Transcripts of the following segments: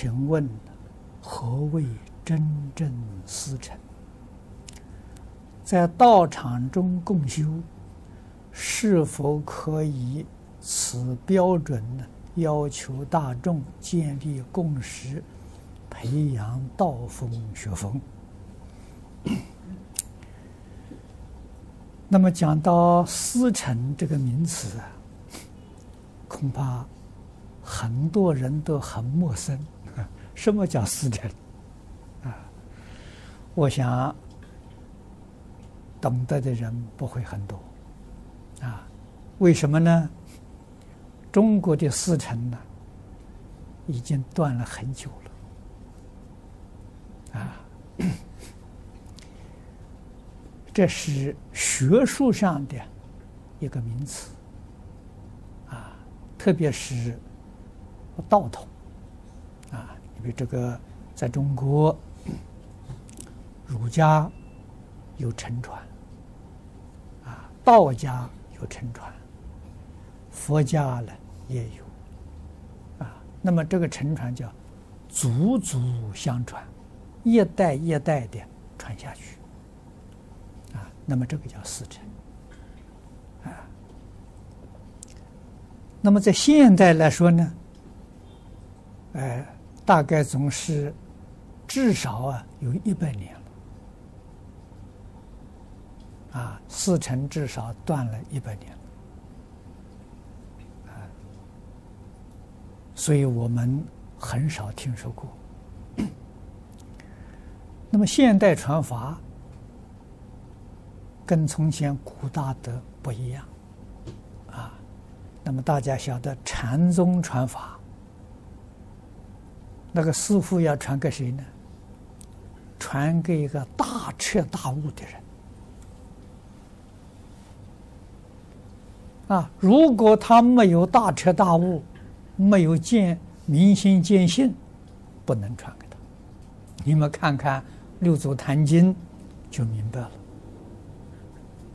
请问何谓真正思成？在道场中共修，是否可以此标准呢？要求大众建立共识，培养道风学风。那么讲到思成这个名词啊，恐怕很多人都很陌生。什么叫思成？啊，我想懂得的人不会很多。啊，为什么呢？中国的思成呢，已经断了很久了。啊。这是学术上的一个名词，啊，特别是道统，因为这个在中国，儒家有承传，啊，道家有承传，佛家呢也有，啊，那么这个承传叫祖祖相传，一代一代的传下去。啊那么这个叫四成，啊，那么在现代来说呢，呃，大概总是至少啊有一百年了，啊，四成至少断了一百年，啊，所以我们很少听说过。那么现代传法。跟从前古大德不一样，啊，那么大家晓得禅宗传法，那个师傅要传给谁呢？传给一个大彻大悟的人。啊，如果他没有大彻大悟，没有见明心见性，不能传给他。你们看看《六祖坛经》，就明白了。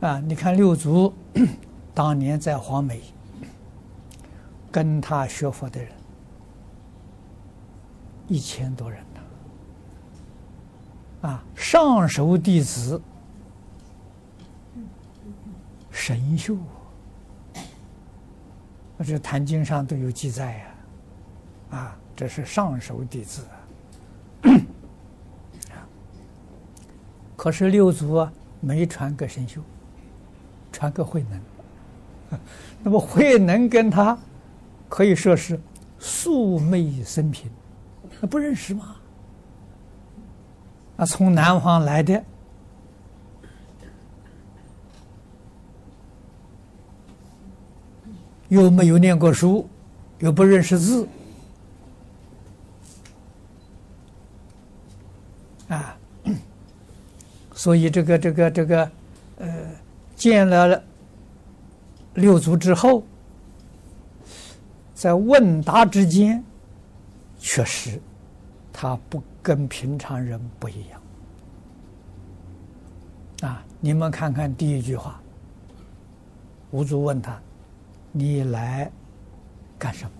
啊！你看六祖 当年在黄梅跟他学佛的人一千多人呢。啊，上首弟子神秀，这《坛经》上都有记载呀。啊，这是上首弟子。可是六祖啊，没传给神秀。传给慧能，那么慧能跟他可以说是素昧生平，不认识吗？啊，从南方来的，又没有念过书，又不认识字，啊，所以这个这个这个呃。见了六祖之后，在问答之间，确实他不跟平常人不一样。啊，你们看看第一句话，吴祖问他：“你来干什么？”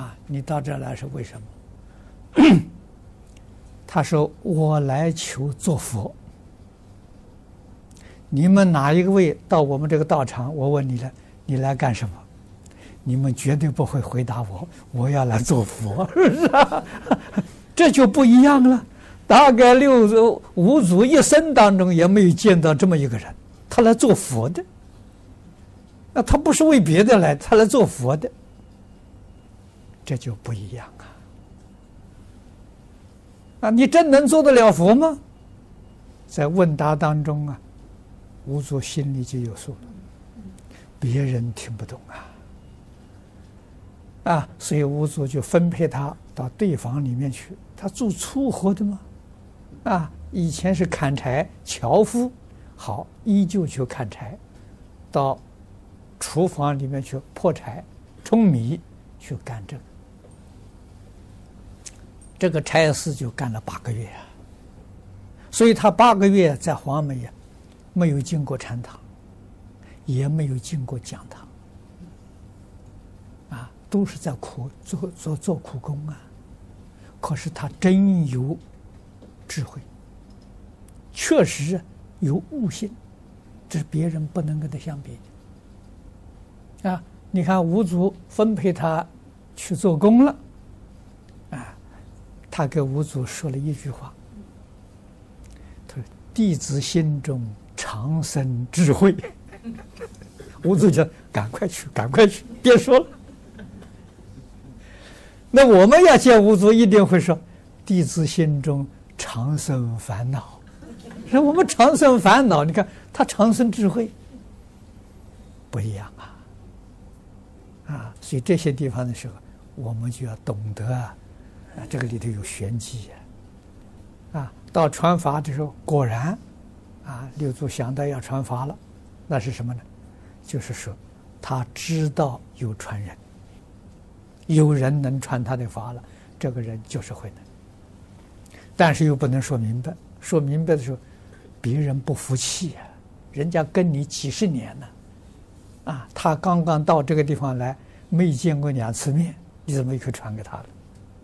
啊，你到这来是为什么？他说：“我来求做佛。”你们哪一个位到我们这个道场？我问你了，你来干什么？你们绝对不会回答我，我要来做佛，是不是啊？这就不一样了。大概六祖、五祖一生当中也没有见到这么一个人，他来做佛的。那他不是为别的来，他来做佛的，这就不一样啊！啊，你真能做得了佛吗？在问答当中啊。五祖心里就有数了，别人听不懂啊，啊，所以五祖就分配他到对房里面去。他做粗活的嘛，啊，以前是砍柴、樵夫，好，依旧去砍柴，到厨房里面去破柴、舂米，去干这个。这个差事就干了八个月啊，所以他八个月在黄梅呀。没有进过禅堂，也没有进过讲堂，都是在苦做做做苦工啊。可是他真有智慧，确实有悟性，这是别人不能跟他相比的。啊，你看五祖分配他去做工了，啊，他给五祖说了一句话：“他说弟子心中常生智慧。”五祖就赶快去，赶快去，别说了。那我们要见五祖，一定会说：“弟子心中常生烦恼。”说我们常生烦恼，你看他常生智慧，不一样啊！啊，所以这些地方的时候，我们就要懂得啊，这个里头有玄机啊！啊，到传法的时候，果然啊，六祖想到要传法了，那是什么呢？就是说，他知道有传人。有人能传他的法了，这个人就是慧能。但是又不能说明白，说明白的时候，别人不服气呀、人家跟你几十年了，啊，他刚刚到这个地方来，没见过两次面，你怎么可以传给他了？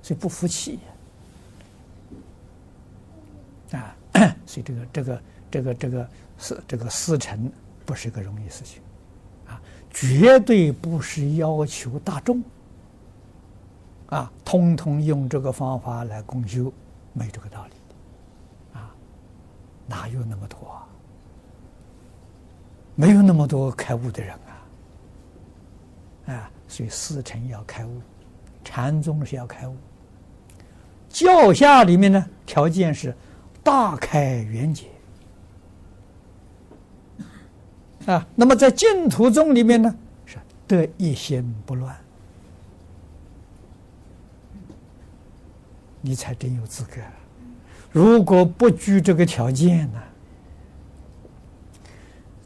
所以不服气呀、啊，所以这个这个这个这个是这个师承不是一个容易事情，啊，绝对不是要求大众。啊，通通用这个方法来共修，没这个道理的，啊，哪有那么多啊？没有那么多开悟的人啊，啊，所以师承要开悟，禅宗是要开悟，教下里面呢，条件是大开圆解，啊，那么在净土宗里面呢，是得一心不乱。你才真有资格。如果不具这个条件呢，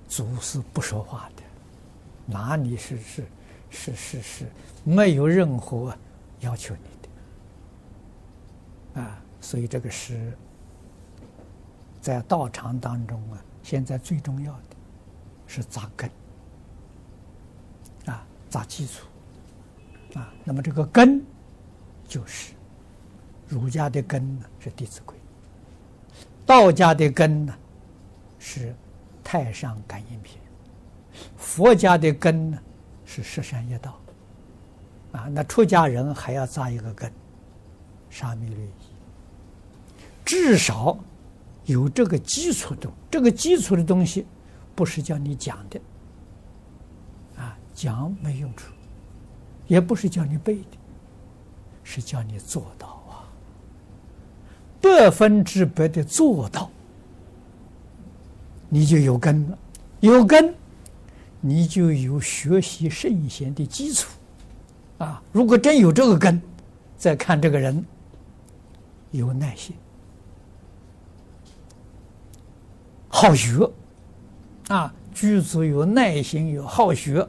祖是不说话的，哪里是是是是是没有任何要求你的啊？所以这个是在道场当中啊，现在最重要的是扎根啊，扎基础啊。那么这个根就是。儒家的根呢是《弟子规》，道家的根呢是《太上感应篇》，佛家的根呢是《十善业道》，啊，那出家人还要扎一个根，《沙弥律仪》，至少有这个基础的，这个基础的东西不是叫你讲的，啊，讲没用处，也不是叫你背的，是叫你做到。百分之百的做到，你就有根了。有根，你就有学习圣贤的基础。啊，如果真有这个根，再看这个人，有耐心、好学，啊，具足有耐心、有好学，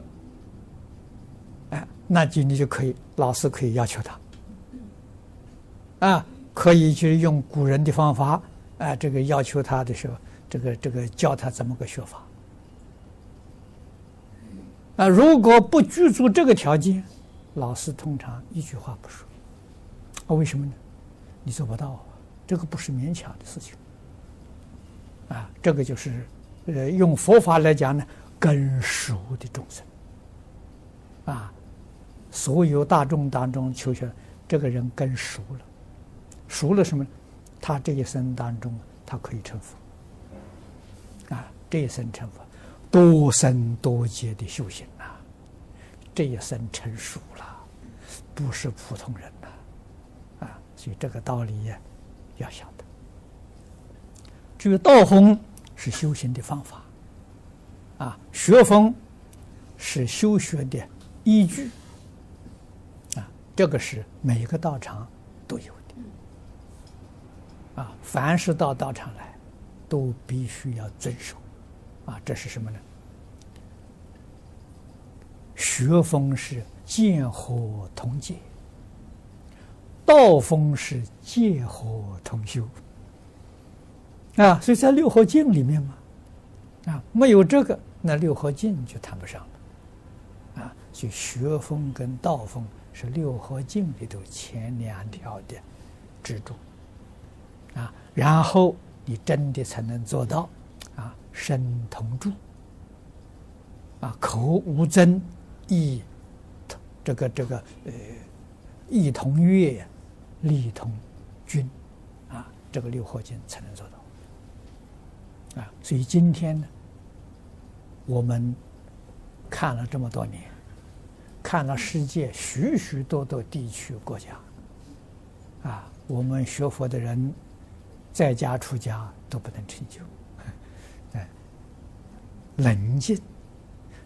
哎，那就你就可以，老师可以要求他，啊。可以去用古人的方法，啊，这个要求他的时候，这个这个教他怎么个学法，啊，如果不具足这个条件，老师通常一句话不说，啊，为什么呢？你做不到，这个不是勉强的事情，啊，这个就是，呃，用佛法来讲呢，根熟的众生，啊，所有大众当中求学，这个人根熟了。熟了什么？他这一生当中，他可以成佛。啊，这一生成佛，多生多劫的修行呐，这一生成熟了，不是普通人呐，啊，所以这个道理，要晓得。至于道风是修行的方法，啊，学风是修学的依据，啊，这个是每个道场都有。啊，凡是到道场来，都必须要遵守。啊，这是什么呢？学风是见火同解，道风是戒惑同修。啊，所以在六合敬里面嘛，啊，没有这个，那六合敬就谈不上了。啊，所以学风跟道风是六合敬里头前两条的支柱啊，然后你真的才能做到啊，身同住啊，口无争，意这个这个呃，意同乐，力同均啊，这个六合敬才能做到啊。所以今天呢，我们看了这么多年。看了世界许许多多地区国家，啊，我们学佛的人在家出家都不能成就，哎，冷静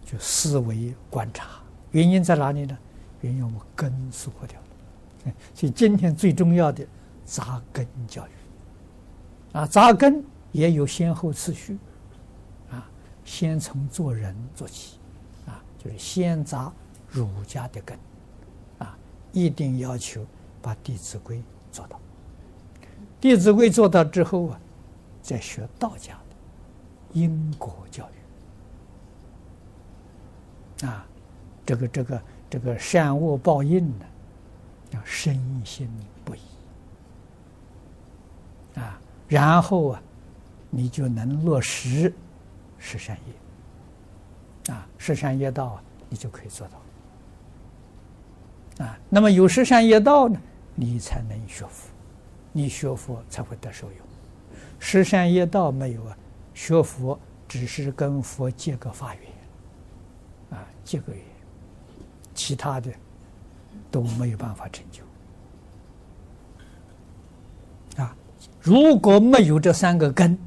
就思维观察，原因在哪里呢？原因我们根死破掉了，所以今天最重要的扎根教育，啊，扎根也有先后次序，啊，先从做人做起，啊，就是先扎。儒家的根，啊，一定要求把《弟子规》做到。《弟子规》做到之后啊，再学道家的因果教育，啊，这个这个这个善恶报应呢，要深信不疑，啊，然后啊，你就能落实十善业，啊，十善业道啊，你就可以做到。啊，那么有十善业道呢，你才能学佛，你学佛才会得受用。十善业道没有啊，学佛只是跟佛结个法缘，啊，结个缘，其他的都没有办法成就。啊，如果没有这三个根，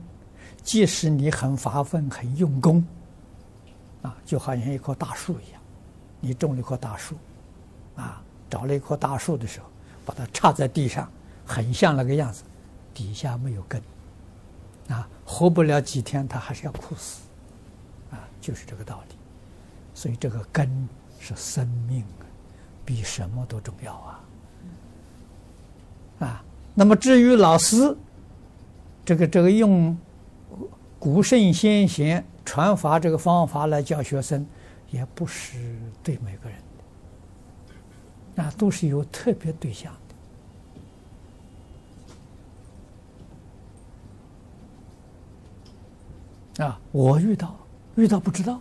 即使你很发奋、很用功，啊，就好像一棵大树一样，你种了一棵大树。啊，找了一棵大树的时候，把它插在地上，很像那个样子，底下没有根，啊，活不了几天，它还是要枯死，啊，就是这个道理。所以这个根是生命，比什么都重要啊！啊，那么至于老师，这个这个用古圣先贤传法这个方法来教学生，也不是对每个人的。那都是有特别对象啊！我遇到遇到不知道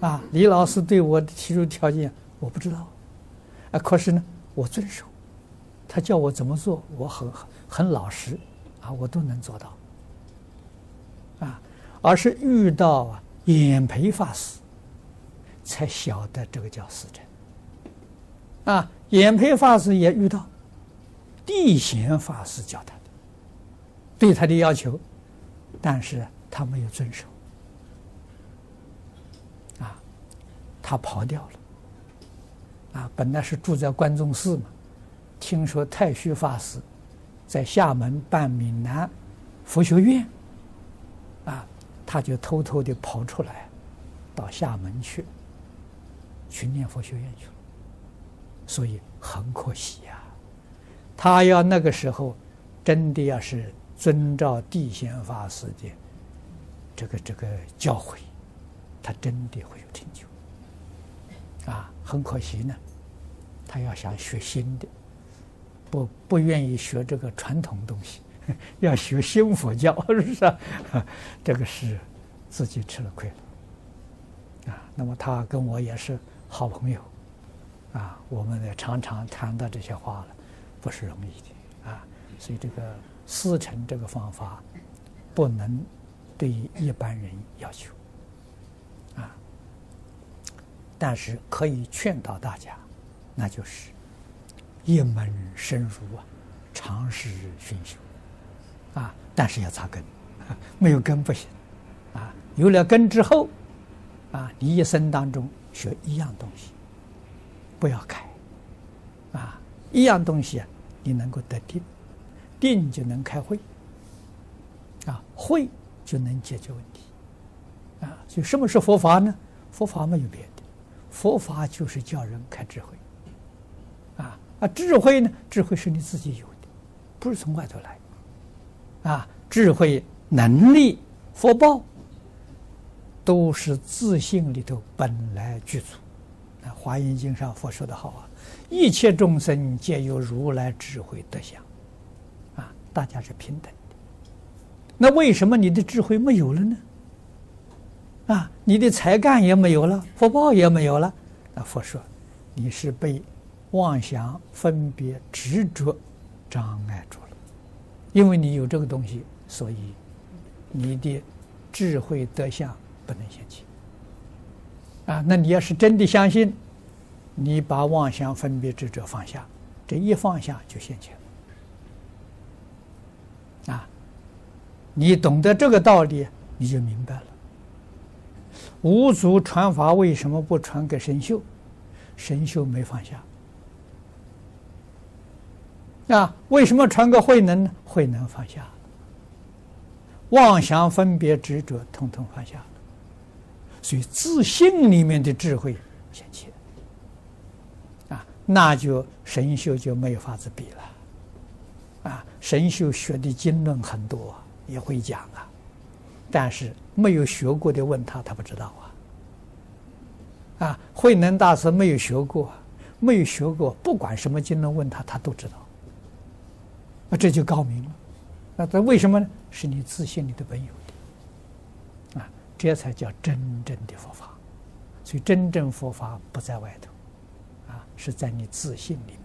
啊，李老师对我提出条件，我不知道啊。可是呢，我遵守，他叫我怎么做，我很很老实啊，我都能做到啊。而是遇到啊，演培法师，才晓得这个叫师承。啊，演培法师也遇到地贤法师教他的，对他的要求，但是他没有遵守，啊，他跑掉了，啊，本来是住在关中寺嘛，听说太虚法师在厦门办闽南佛学院，啊，他就偷偷的跑出来，到厦门去，去念佛学院去了。所以很可惜呀，他要那个时候真的要是遵照地仙法师的这个这个教诲，他真的会有成就。啊，很可惜呢，他要想学新的，不不愿意学这个传统东西，要学新佛教，是不是？这个是自己吃了亏了。啊，那么他跟我也是好朋友。啊，我们也常常谈到这些话了，不是容易的啊。所以这个师承这个方法，不能对于一般人要求啊。但是可以劝导大家，那就是一门深入啊，长时熏修啊。但是要扎根，没有根不行啊。有了根之后啊，你一生当中学一样东西。不要改，啊，一样东西啊，你能够得定，定就能开会，啊，会就能解决问题，啊，所以什么是佛法呢？佛法没有别的，佛法就是叫人开智慧，啊啊，智慧呢？智慧是你自己有的，不是从外头来，啊，智慧、能力、福报，都是自性里头本来具足。《华严经》上佛说的好啊，一切众生皆有如来智慧德相，啊，大家是平等。那为什么你的智慧没有了呢？啊，你的才干也没有了，福报也没有了。那佛说，你是被妄想、分别、执着障碍住了。因为你有这个东西，所以你的智慧德相不能现起。啊，那你要是真的相信，你把妄想、分别、执着放下，这一放下就现起了。啊，你懂得这个道理，你就明白了。五祖传法为什么不传给神秀？神秀没放下。啊，为什么传给慧能呢？慧能放下。妄想、分别、执着，统统放下。所以自信里面的智慧显现，啊，那就神秀就没有法子比了，啊，神秀学的经论很多，也会讲啊，但是没有学过的问他，他不知道啊，啊，慧能大师没有学过，没有学过，不管什么经论问他，他都知道，那这就高明了，那这为什么？呢？是你自信里的本有的，啊。这才叫真正的佛法，所以真正佛法不在外头，啊，是在你自信里面，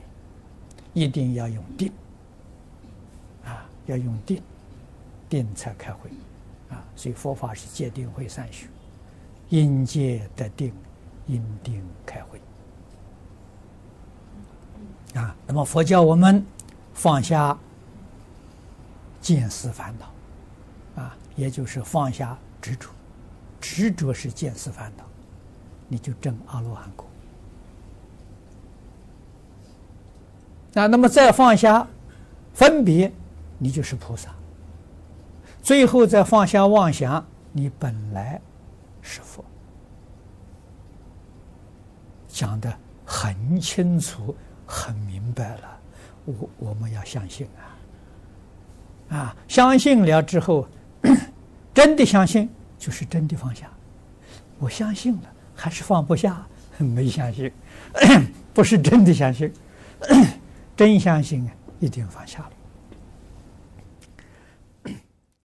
一定要用定，啊，要用定，定才开慧，啊，所以佛法是戒定慧三学，因戒得定，因定开慧，啊，那么佛教我们放下见思烦恼，啊，也就是放下执着。执着是见思烦恼，你就证阿罗汉果。啊，那么再放下分别，你就是菩萨。最后再放下妄想，你本来是佛。讲的很清楚、很明白了，我我们要相信啊！啊，相信了之后，真的相信。就是真的放下，我相信了，还是放不下，没相信，不是真的相信，真相信一定放下了。